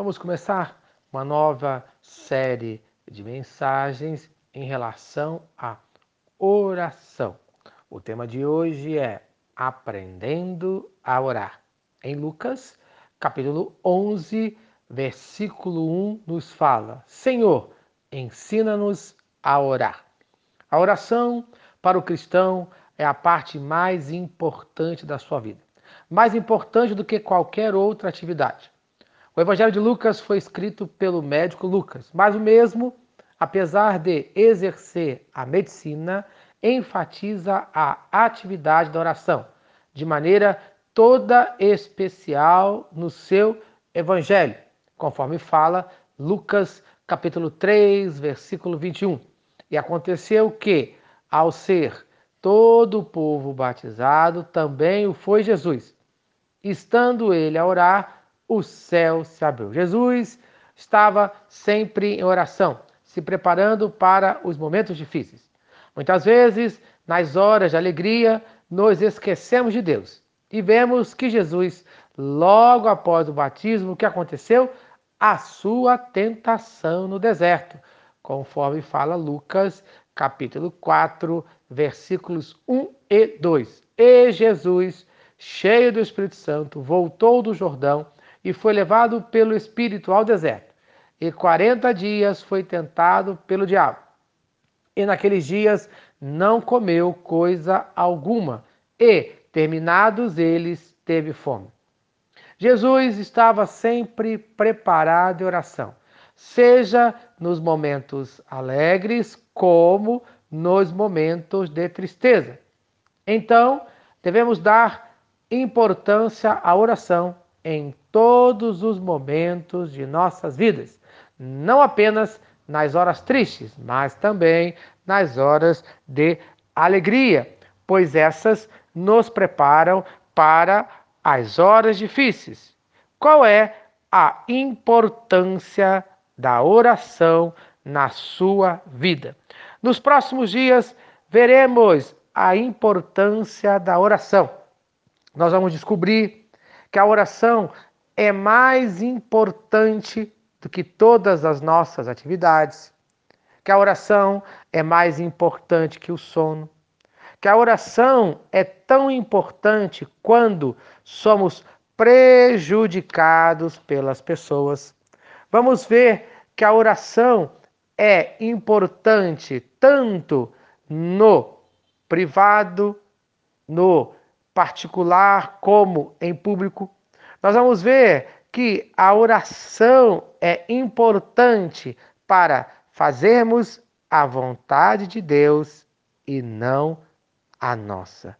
Vamos começar uma nova série de mensagens em relação à oração. O tema de hoje é Aprendendo a Orar. Em Lucas, capítulo 11, versículo 1, nos fala: Senhor, ensina-nos a orar. A oração para o cristão é a parte mais importante da sua vida, mais importante do que qualquer outra atividade. O Evangelho de Lucas foi escrito pelo médico Lucas, mas o mesmo, apesar de exercer a medicina, enfatiza a atividade da oração de maneira toda especial no seu Evangelho, conforme fala Lucas capítulo 3, versículo 21. E aconteceu que, ao ser todo o povo batizado, também o foi Jesus. Estando ele a orar, o céu se abriu. Jesus estava sempre em oração, se preparando para os momentos difíceis. Muitas vezes, nas horas de alegria, nos esquecemos de Deus e vemos que Jesus, logo após o batismo, o que aconteceu? A sua tentação no deserto, conforme fala Lucas, capítulo 4, versículos 1 e 2. E Jesus, cheio do Espírito Santo, voltou do Jordão e foi levado pelo Espírito ao deserto. E quarenta dias foi tentado pelo diabo. E naqueles dias não comeu coisa alguma, e, terminados eles, teve fome. Jesus estava sempre preparado em oração, seja nos momentos alegres como nos momentos de tristeza. Então, devemos dar importância à oração em todos os momentos de nossas vidas, não apenas nas horas tristes, mas também nas horas de alegria, pois essas nos preparam para as horas difíceis. Qual é a importância da oração na sua vida? Nos próximos dias veremos a importância da oração. Nós vamos descobrir que a oração é mais importante do que todas as nossas atividades, que a oração é mais importante que o sono, que a oração é tão importante quando somos prejudicados pelas pessoas. Vamos ver que a oração é importante tanto no privado, no particular como em público. Nós vamos ver que a oração é importante para fazermos a vontade de Deus e não a nossa.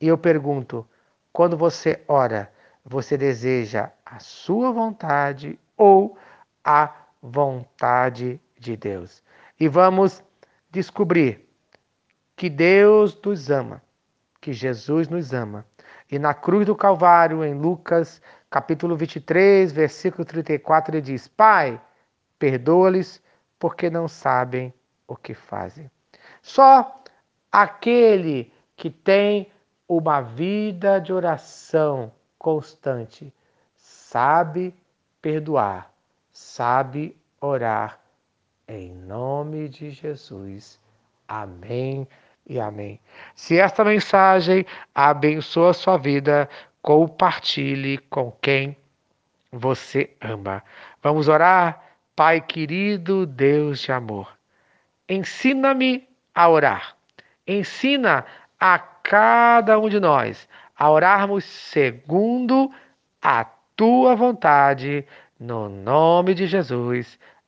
E eu pergunto: quando você ora, você deseja a sua vontade ou a vontade de Deus? E vamos descobrir que Deus nos ama que Jesus nos ama. E na cruz do Calvário, em Lucas, capítulo 23, versículo 34, ele diz: Pai, perdoa-lhes, porque não sabem o que fazem. Só aquele que tem uma vida de oração constante sabe perdoar, sabe orar. Em nome de Jesus. Amém e amém. Se esta mensagem abençoa a sua vida, compartilhe com quem você ama. Vamos orar? Pai querido, Deus de amor, ensina-me a orar. Ensina a cada um de nós a orarmos segundo a tua vontade, no nome de Jesus.